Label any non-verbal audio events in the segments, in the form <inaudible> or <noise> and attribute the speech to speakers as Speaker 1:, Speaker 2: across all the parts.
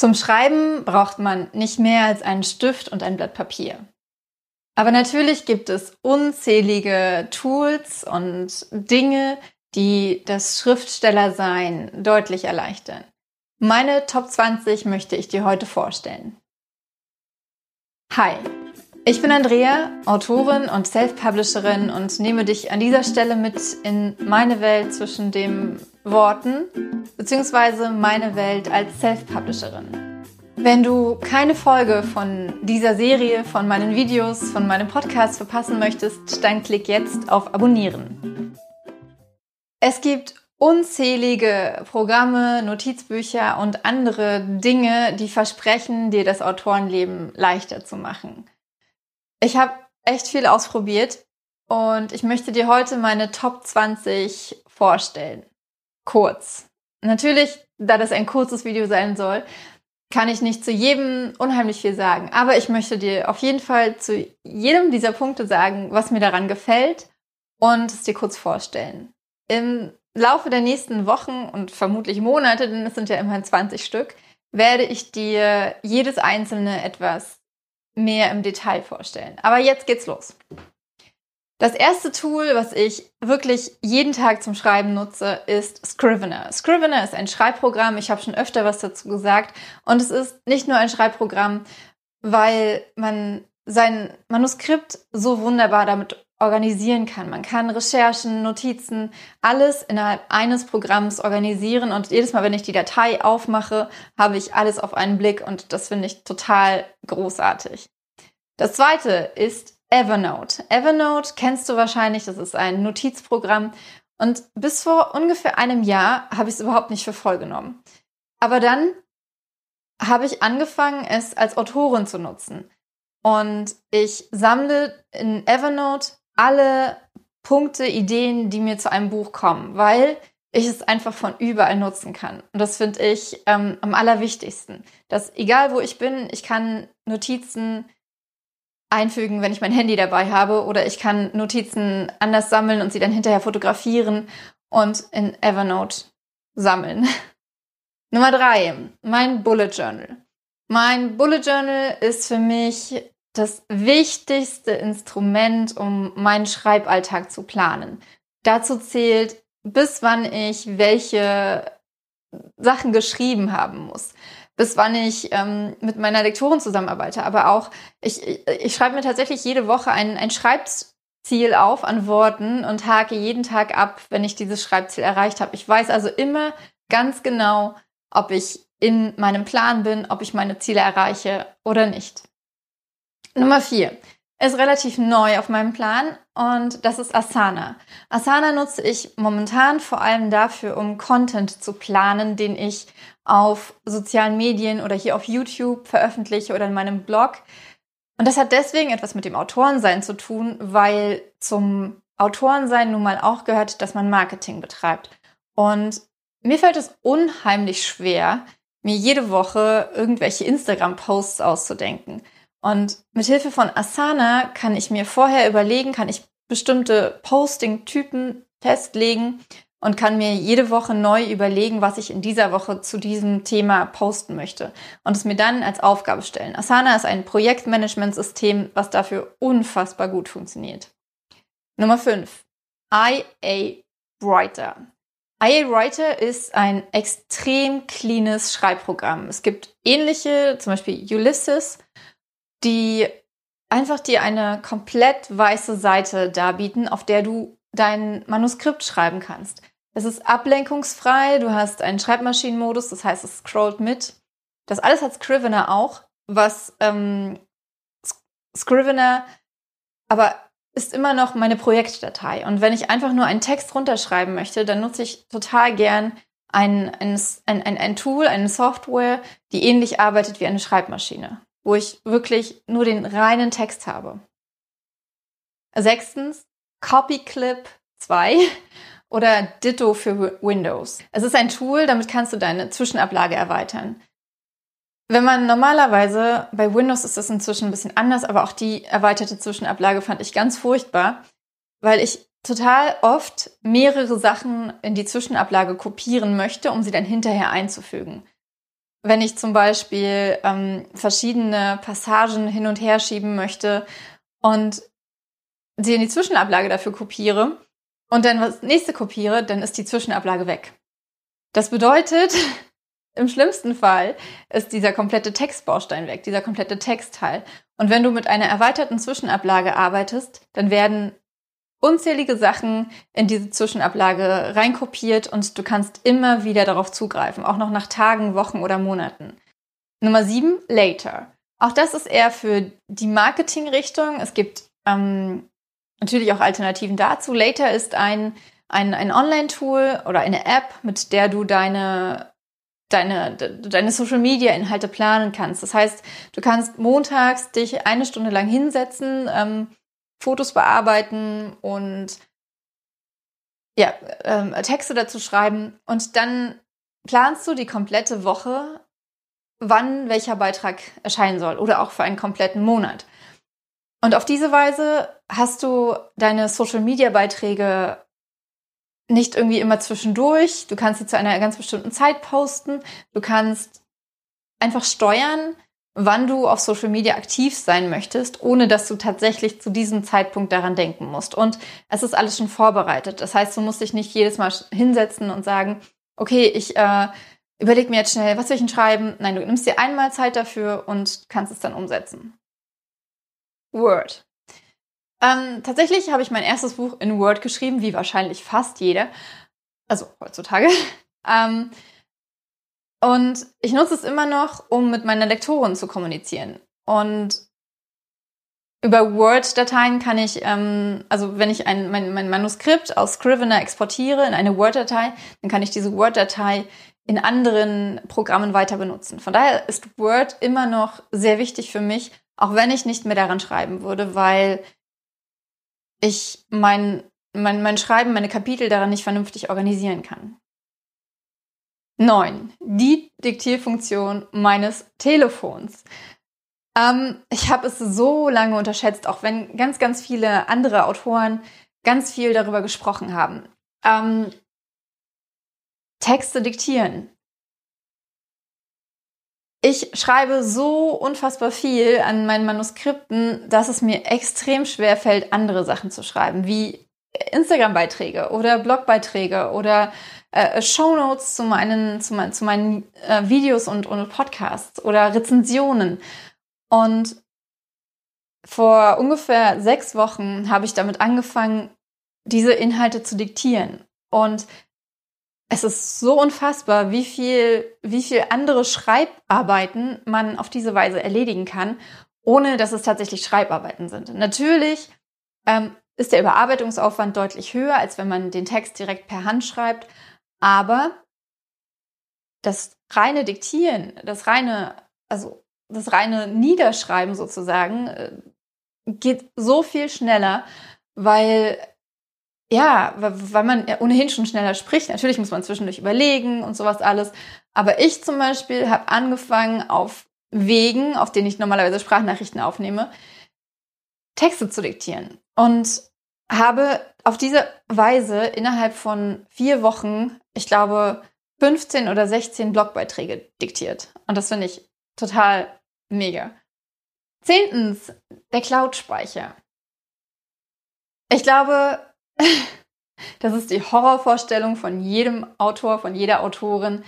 Speaker 1: Zum Schreiben braucht man nicht mehr als einen Stift und ein Blatt Papier. Aber natürlich gibt es unzählige Tools und Dinge, die das Schriftstellersein deutlich erleichtern. Meine Top 20 möchte ich dir heute vorstellen. Hi, ich bin Andrea, Autorin und Self-Publisherin und nehme dich an dieser Stelle mit in meine Welt zwischen den Worten bzw. meine Welt als Self-Publisherin. Wenn du keine Folge von dieser Serie, von meinen Videos, von meinem Podcast verpassen möchtest, dann klick jetzt auf Abonnieren. Es gibt unzählige Programme, Notizbücher und andere Dinge, die versprechen, dir das Autorenleben leichter zu machen. Ich habe echt viel ausprobiert und ich möchte dir heute meine Top 20 vorstellen. Kurz. Natürlich, da das ein kurzes Video sein soll, kann ich nicht zu jedem unheimlich viel sagen. Aber ich möchte dir auf jeden Fall zu jedem dieser Punkte sagen, was mir daran gefällt und es dir kurz vorstellen. Im Laufe der nächsten Wochen und vermutlich Monate, denn es sind ja immerhin 20 Stück, werde ich dir jedes einzelne etwas mehr im Detail vorstellen. Aber jetzt geht's los. Das erste Tool, was ich wirklich jeden Tag zum Schreiben nutze, ist Scrivener. Scrivener ist ein Schreibprogramm. Ich habe schon öfter was dazu gesagt. Und es ist nicht nur ein Schreibprogramm, weil man sein Manuskript so wunderbar damit organisieren kann. Man kann Recherchen, Notizen, alles innerhalb eines Programms organisieren und jedes Mal, wenn ich die Datei aufmache, habe ich alles auf einen Blick und das finde ich total großartig. Das zweite ist Evernote. Evernote kennst du wahrscheinlich, das ist ein Notizprogramm und bis vor ungefähr einem Jahr habe ich es überhaupt nicht für voll genommen. Aber dann habe ich angefangen, es als Autorin zu nutzen. Und ich sammle in Evernote alle Punkte, Ideen, die mir zu einem Buch kommen, weil ich es einfach von überall nutzen kann. Und das finde ich ähm, am allerwichtigsten. Dass egal wo ich bin, ich kann Notizen einfügen, wenn ich mein Handy dabei habe, oder ich kann Notizen anders sammeln und sie dann hinterher fotografieren und in Evernote sammeln. <laughs> Nummer drei, mein Bullet Journal. Mein Bullet Journal ist für mich das wichtigste Instrument, um meinen Schreiballtag zu planen. Dazu zählt, bis wann ich welche Sachen geschrieben haben muss, bis wann ich ähm, mit meiner Lektorin zusammenarbeite. Aber auch, ich, ich, ich schreibe mir tatsächlich jede Woche ein, ein Schreibziel auf an Worten und hake jeden Tag ab, wenn ich dieses Schreibziel erreicht habe. Ich weiß also immer ganz genau, ob ich in meinem Plan bin, ob ich meine Ziele erreiche oder nicht. Nummer vier ist relativ neu auf meinem Plan und das ist Asana. Asana nutze ich momentan vor allem dafür, um Content zu planen, den ich auf sozialen Medien oder hier auf YouTube veröffentliche oder in meinem Blog. Und das hat deswegen etwas mit dem Autorensein zu tun, weil zum Autorensein nun mal auch gehört, dass man Marketing betreibt. Und mir fällt es unheimlich schwer, mir jede Woche irgendwelche Instagram-Posts auszudenken. Und mit Hilfe von Asana kann ich mir vorher überlegen, kann ich bestimmte Posting-Typen festlegen und kann mir jede Woche neu überlegen, was ich in dieser Woche zu diesem Thema posten möchte und es mir dann als Aufgabe stellen. Asana ist ein Projektmanagementsystem, was dafür unfassbar gut funktioniert. Nummer 5. IA Writer. IA Writer ist ein extrem cleanes Schreibprogramm. Es gibt ähnliche, zum Beispiel Ulysses die einfach dir eine komplett weiße Seite darbieten, auf der du dein Manuskript schreiben kannst. Es ist ablenkungsfrei, du hast einen Schreibmaschinenmodus, das heißt, es scrollt mit. Das alles hat Scrivener auch, was ähm, Scrivener aber ist immer noch meine Projektdatei. Und wenn ich einfach nur einen Text runterschreiben möchte, dann nutze ich total gern ein, ein, ein, ein Tool, eine Software, die ähnlich arbeitet wie eine Schreibmaschine wo ich wirklich nur den reinen Text habe. Sechstens, CopyClip 2 <laughs> oder Ditto für Windows. Es ist ein Tool, damit kannst du deine Zwischenablage erweitern. Wenn man normalerweise, bei Windows ist das inzwischen ein bisschen anders, aber auch die erweiterte Zwischenablage fand ich ganz furchtbar, weil ich total oft mehrere Sachen in die Zwischenablage kopieren möchte, um sie dann hinterher einzufügen. Wenn ich zum Beispiel ähm, verschiedene Passagen hin und her schieben möchte und sie in die Zwischenablage dafür kopiere und dann das nächste kopiere, dann ist die Zwischenablage weg. Das bedeutet, <laughs> im schlimmsten Fall ist dieser komplette Textbaustein weg, dieser komplette Textteil. Und wenn du mit einer erweiterten Zwischenablage arbeitest, dann werden unzählige Sachen in diese Zwischenablage reinkopiert und du kannst immer wieder darauf zugreifen, auch noch nach Tagen, Wochen oder Monaten. Nummer sieben, Later. Auch das ist eher für die Marketingrichtung. Es gibt ähm, natürlich auch Alternativen dazu. Later ist ein, ein, ein Online-Tool oder eine App, mit der du deine, deine, deine Social-Media-Inhalte planen kannst. Das heißt, du kannst montags dich eine Stunde lang hinsetzen, ähm, Fotos bearbeiten und ja, ähm, Texte dazu schreiben und dann planst du die komplette Woche, wann welcher Beitrag erscheinen soll oder auch für einen kompletten Monat. Und auf diese Weise hast du deine Social-Media-Beiträge nicht irgendwie immer zwischendurch. Du kannst sie zu einer ganz bestimmten Zeit posten. Du kannst einfach steuern, wann du auf Social Media aktiv sein möchtest, ohne dass du tatsächlich zu diesem Zeitpunkt daran denken musst. Und es ist alles schon vorbereitet. Das heißt, du musst dich nicht jedes Mal hinsetzen und sagen, okay, ich äh, überleg mir jetzt schnell, was will ich denn schreiben? Nein, du nimmst dir einmal Zeit dafür und kannst es dann umsetzen. Word. Ähm, tatsächlich habe ich mein erstes Buch in Word geschrieben, wie wahrscheinlich fast jeder. Also heutzutage. <laughs> ähm, und ich nutze es immer noch, um mit meiner Lektorin zu kommunizieren. Und über Word-Dateien kann ich, ähm, also wenn ich ein, mein, mein Manuskript aus Scrivener exportiere in eine Word-Datei, dann kann ich diese Word-Datei in anderen Programmen weiter benutzen. Von daher ist Word immer noch sehr wichtig für mich, auch wenn ich nicht mehr daran schreiben würde, weil ich mein, mein, mein Schreiben, meine Kapitel daran nicht vernünftig organisieren kann. 9. Die Diktierfunktion meines Telefons. Ähm, ich habe es so lange unterschätzt, auch wenn ganz, ganz viele andere Autoren ganz viel darüber gesprochen haben. Ähm, Texte diktieren. Ich schreibe so unfassbar viel an meinen Manuskripten, dass es mir extrem schwer fällt, andere Sachen zu schreiben, wie Instagram-Beiträge oder Blogbeiträge oder äh, Shownotes zu meinen, zu, mein, zu meinen äh, Videos und, und Podcasts oder Rezensionen. Und vor ungefähr sechs Wochen habe ich damit angefangen, diese Inhalte zu diktieren. Und es ist so unfassbar, wie viel, wie viel andere Schreibarbeiten man auf diese Weise erledigen kann, ohne dass es tatsächlich Schreibarbeiten sind. Natürlich ähm, ist der Überarbeitungsaufwand deutlich höher, als wenn man den Text direkt per Hand schreibt. Aber das reine Diktieren, das reine, also das reine Niederschreiben sozusagen, äh, geht so viel schneller, weil ja, weil man ohnehin schon schneller spricht. Natürlich muss man zwischendurch überlegen und sowas alles. Aber ich zum Beispiel habe angefangen, auf Wegen, auf denen ich normalerweise Sprachnachrichten aufnehme, Texte zu diktieren. Und habe auf diese Weise innerhalb von vier Wochen, ich glaube, 15 oder 16 Blogbeiträge diktiert. Und das finde ich total mega. Zehntens, der Cloud-Speicher. Ich glaube, <laughs> das ist die Horrorvorstellung von jedem Autor, von jeder Autorin.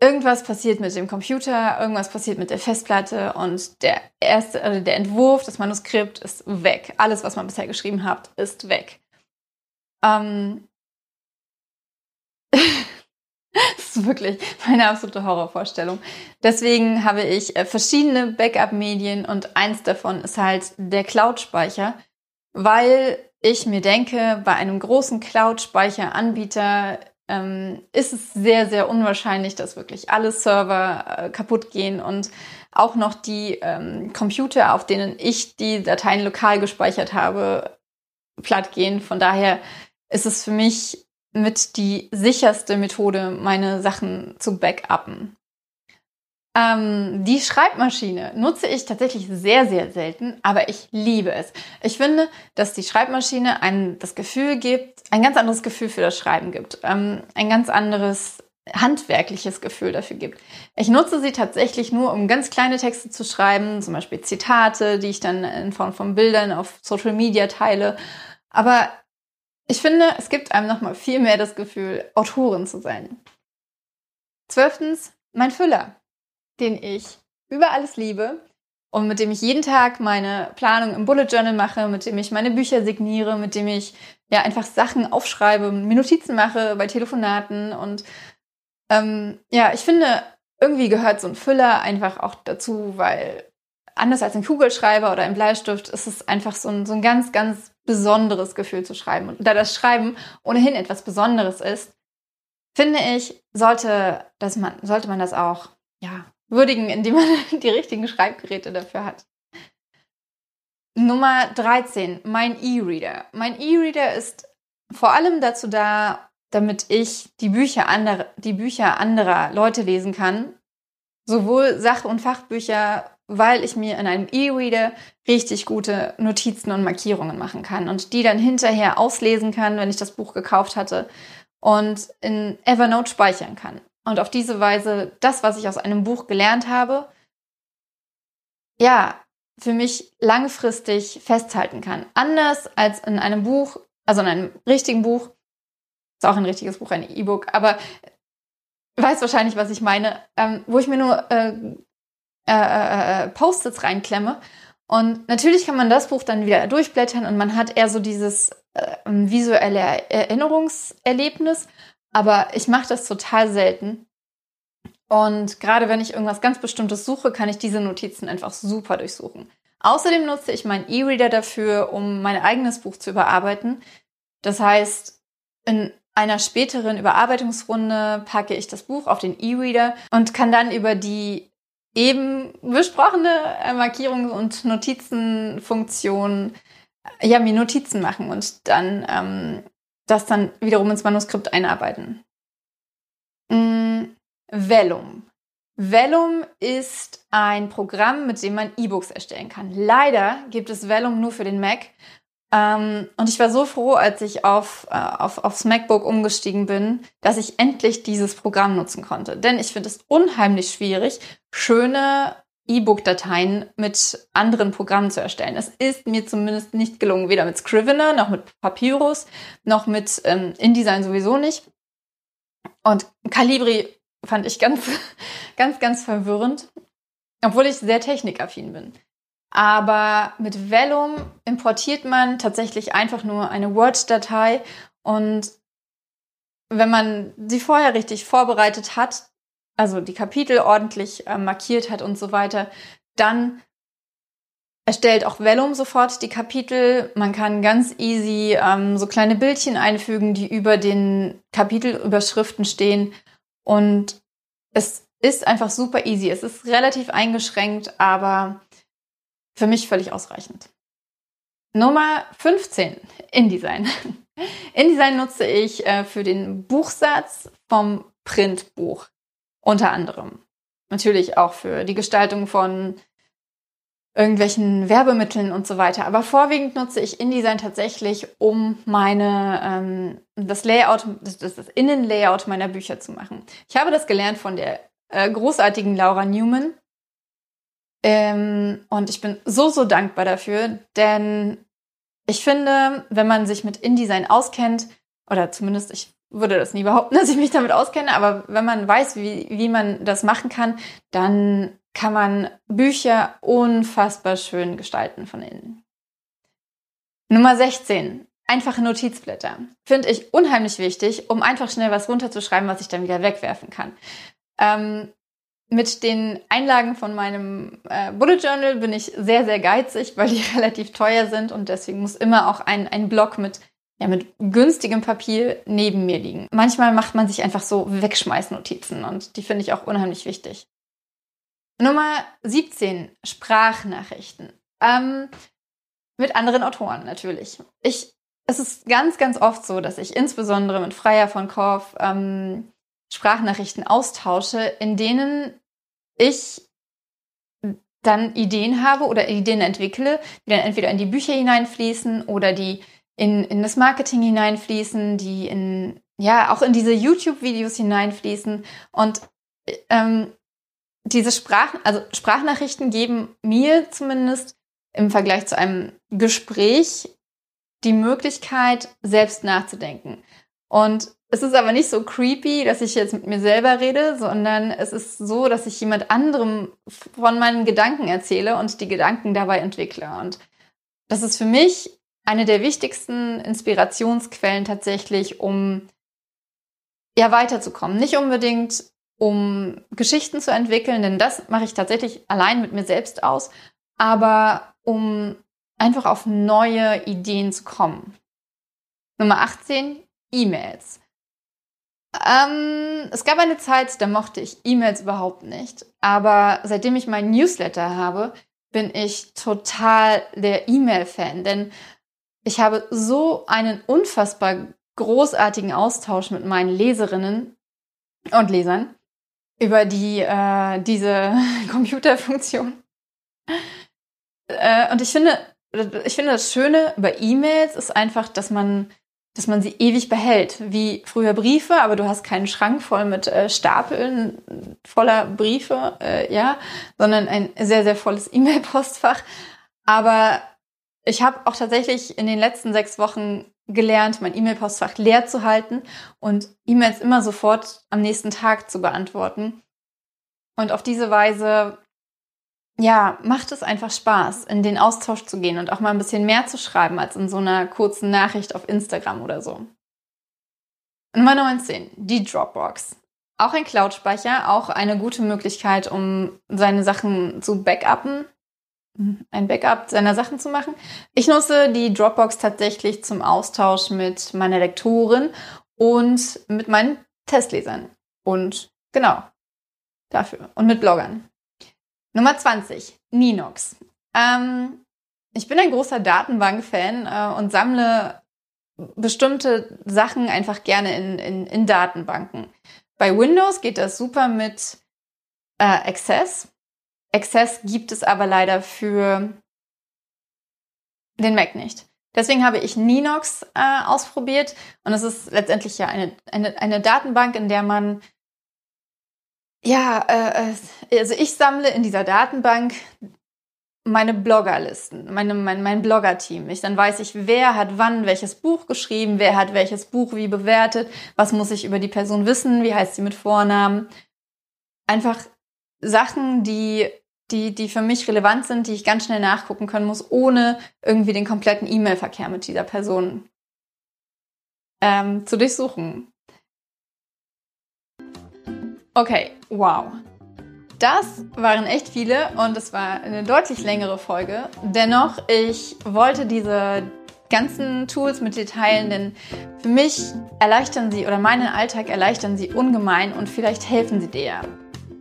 Speaker 1: Irgendwas passiert mit dem Computer, irgendwas passiert mit der Festplatte und der erste, also der Entwurf, das Manuskript ist weg. Alles, was man bisher geschrieben hat, ist weg. Ähm, <laughs> das ist wirklich meine absolute Horrorvorstellung. Deswegen habe ich äh, verschiedene Backup-Medien und eins davon ist halt der Cloud-Speicher, weil ich mir denke, bei einem großen Cloud-Speicher-Anbieter ähm, ist es sehr, sehr unwahrscheinlich, dass wirklich alle Server äh, kaputt gehen und auch noch die ähm, Computer, auf denen ich die Dateien lokal gespeichert habe, platt gehen. Von daher ist es für mich mit die sicherste Methode, meine Sachen zu backuppen. Ähm, die Schreibmaschine nutze ich tatsächlich sehr, sehr selten, aber ich liebe es. Ich finde, dass die Schreibmaschine ein das Gefühl gibt, ein ganz anderes Gefühl für das Schreiben gibt. Ähm, ein ganz anderes handwerkliches Gefühl dafür gibt. Ich nutze sie tatsächlich nur, um ganz kleine Texte zu schreiben, zum Beispiel Zitate, die ich dann in Form von Bildern auf Social Media teile. Aber ich finde, es gibt einem nochmal viel mehr das Gefühl, Autorin zu sein. Zwölftens, mein Füller, den ich über alles liebe und mit dem ich jeden Tag meine Planung im Bullet Journal mache, mit dem ich meine Bücher signiere, mit dem ich ja einfach Sachen aufschreibe, mir Notizen mache bei Telefonaten und ähm, ja, ich finde, irgendwie gehört so ein Füller einfach auch dazu, weil anders als ein Kugelschreiber oder ein Bleistift ist es einfach so ein, so ein ganz, ganz besonderes Gefühl zu schreiben. Und da das Schreiben ohnehin etwas Besonderes ist, finde ich, sollte, dass man, sollte man das auch ja, würdigen, indem man <laughs> die richtigen Schreibgeräte dafür hat. Nummer 13, mein E-Reader. Mein E-Reader ist vor allem dazu da, damit ich die Bücher, andere, die Bücher anderer Leute lesen kann. Sowohl Sach- und Fachbücher, weil ich mir in einem E-Reader richtig gute Notizen und Markierungen machen kann und die dann hinterher auslesen kann, wenn ich das Buch gekauft hatte und in Evernote speichern kann. Und auf diese Weise das, was ich aus einem Buch gelernt habe, ja, für mich langfristig festhalten kann. Anders als in einem Buch, also in einem richtigen Buch, ist auch ein richtiges Buch, ein E-Book, aber weiß wahrscheinlich, was ich meine, ähm, wo ich mir nur äh, äh, äh, äh, Post-its reinklemme. Und natürlich kann man das Buch dann wieder durchblättern und man hat eher so dieses äh, visuelle Erinnerungserlebnis. Aber ich mache das total selten. Und gerade wenn ich irgendwas ganz Bestimmtes suche, kann ich diese Notizen einfach super durchsuchen. Außerdem nutze ich meinen E-Reader dafür, um mein eigenes Buch zu überarbeiten. Das heißt, in einer späteren Überarbeitungsrunde packe ich das Buch auf den E-Reader und kann dann über die eben besprochene Markierungs- und Notizenfunktion ja mir Notizen machen und dann ähm, das dann wiederum ins Manuskript einarbeiten. Mm, Vellum. Vellum ist ein Programm, mit dem man E-Books erstellen kann. Leider gibt es Vellum nur für den Mac ähm, und ich war so froh, als ich auf, äh, auf, aufs MacBook umgestiegen bin, dass ich endlich dieses Programm nutzen konnte. Denn ich finde es unheimlich schwierig, schöne E-Book-Dateien mit anderen Programmen zu erstellen. Es ist mir zumindest nicht gelungen, weder mit Scrivener noch mit Papyrus noch mit ähm, InDesign sowieso nicht. Und Calibri fand ich ganz, <laughs> ganz, ganz verwirrend, obwohl ich sehr technikaffin bin. Aber mit Vellum importiert man tatsächlich einfach nur eine Word-Datei und wenn man sie vorher richtig vorbereitet hat, also die Kapitel ordentlich äh, markiert hat und so weiter, dann erstellt auch Vellum sofort die Kapitel. Man kann ganz easy ähm, so kleine Bildchen einfügen, die über den Kapitelüberschriften stehen. Und es ist einfach super easy. Es ist relativ eingeschränkt, aber für mich völlig ausreichend. Nummer 15, InDesign. <laughs> InDesign nutze ich äh, für den Buchsatz vom Printbuch unter anderem. Natürlich auch für die Gestaltung von irgendwelchen Werbemitteln und so weiter. Aber vorwiegend nutze ich InDesign tatsächlich, um meine ähm, das Layout, das, das Innenlayout meiner Bücher zu machen. Ich habe das gelernt von der äh, großartigen Laura Newman, ähm, und ich bin so, so dankbar dafür, denn ich finde, wenn man sich mit InDesign auskennt, oder zumindest ich würde das nie behaupten, <laughs> dass ich mich damit auskenne, aber wenn man weiß, wie, wie man das machen kann, dann kann man Bücher unfassbar schön gestalten von innen. Nummer 16. Einfache Notizblätter. Finde ich unheimlich wichtig, um einfach schnell was runterzuschreiben, was ich dann wieder wegwerfen kann. Ähm, mit den Einlagen von meinem äh, Bullet Journal bin ich sehr, sehr geizig, weil die <laughs> relativ teuer sind und deswegen muss immer auch ein, ein Block mit, ja, mit günstigem Papier neben mir liegen. Manchmal macht man sich einfach so Wegschmeißnotizen und die finde ich auch unheimlich wichtig. Nummer 17, Sprachnachrichten. Ähm, mit anderen Autoren natürlich. Ich, es ist ganz, ganz oft so, dass ich insbesondere mit Freier von Korf ähm, Sprachnachrichten austausche, in denen ich dann Ideen habe oder Ideen entwickle, die dann entweder in die Bücher hineinfließen oder die in, in das Marketing hineinfließen, die in ja auch in diese YouTube-Videos hineinfließen und ähm, diese Sprach, also Sprachnachrichten geben mir zumindest im Vergleich zu einem Gespräch die Möglichkeit, selbst nachzudenken. Und es ist aber nicht so creepy, dass ich jetzt mit mir selber rede, sondern es ist so, dass ich jemand anderem von meinen Gedanken erzähle und die Gedanken dabei entwickle. Und das ist für mich eine der wichtigsten Inspirationsquellen tatsächlich, um ja weiterzukommen. Nicht unbedingt um Geschichten zu entwickeln, denn das mache ich tatsächlich allein mit mir selbst aus, aber um einfach auf neue Ideen zu kommen. Nummer 18, E-Mails. Ähm, es gab eine Zeit, da mochte ich E-Mails überhaupt nicht. Aber seitdem ich meinen Newsletter habe, bin ich total der E-Mail-Fan. Denn ich habe so einen unfassbar großartigen Austausch mit meinen Leserinnen und Lesern über die, äh, diese <laughs> Computerfunktion. Äh, und ich finde, ich finde das Schöne bei E-Mails ist einfach, dass man, dass man sie ewig behält, wie früher Briefe, aber du hast keinen Schrank voll mit äh, Stapeln voller Briefe, äh, ja, sondern ein sehr, sehr volles <laughs> E-Mail-Postfach. Aber ich habe auch tatsächlich in den letzten sechs Wochen gelernt, mein E-Mail-Postfach leer zu halten und E-Mails immer sofort am nächsten Tag zu beantworten. Und auf diese Weise ja, macht es einfach Spaß, in den Austausch zu gehen und auch mal ein bisschen mehr zu schreiben als in so einer kurzen Nachricht auf Instagram oder so. Nummer 19, die Dropbox. Auch ein Cloud-Speicher, auch eine gute Möglichkeit, um seine Sachen zu backuppen, ein Backup seiner Sachen zu machen. Ich nutze die Dropbox tatsächlich zum Austausch mit meiner Lektorin und mit meinen Testlesern. Und genau, dafür. Und mit Bloggern. Nummer 20, Ninox. Ähm, ich bin ein großer Datenbank-Fan äh, und sammle bestimmte Sachen einfach gerne in, in, in Datenbanken. Bei Windows geht das super mit äh, Access. Access gibt es aber leider für den Mac nicht. Deswegen habe ich Ninox äh, ausprobiert und es ist letztendlich ja eine, eine, eine Datenbank, in der man ja, äh, äh, also ich sammle in dieser Datenbank meine Bloggerlisten, meine, mein, mein Blogger-Team. Ich, dann weiß ich, wer hat wann welches Buch geschrieben, wer hat welches Buch wie bewertet, was muss ich über die Person wissen, wie heißt sie mit Vornamen. Einfach Sachen, die, die, die für mich relevant sind, die ich ganz schnell nachgucken können muss, ohne irgendwie den kompletten E-Mail-Verkehr mit dieser Person ähm, zu durchsuchen. Okay, wow. Das waren echt viele und es war eine deutlich längere Folge. Dennoch, ich wollte diese ganzen Tools mit dir teilen, denn für mich erleichtern sie oder meinen Alltag erleichtern sie ungemein und vielleicht helfen sie dir.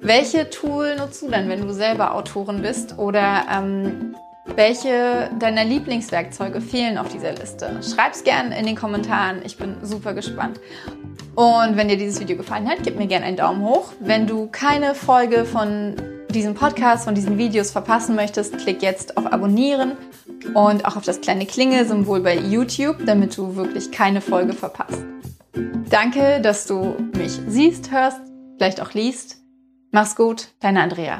Speaker 1: Welche Tool nutzt du denn, wenn du selber Autorin bist oder ähm, welche deiner Lieblingswerkzeuge fehlen auf dieser Liste? Schreib's gerne in den Kommentaren. Ich bin super gespannt. Und wenn dir dieses Video gefallen hat, gib mir gerne einen Daumen hoch. Wenn du keine Folge von diesem Podcast, von diesen Videos verpassen möchtest, klick jetzt auf Abonnieren und auch auf das kleine Klingelsymbol bei YouTube, damit du wirklich keine Folge verpasst. Danke, dass du mich siehst, hörst, vielleicht auch liest. Mach's gut, deine Andrea.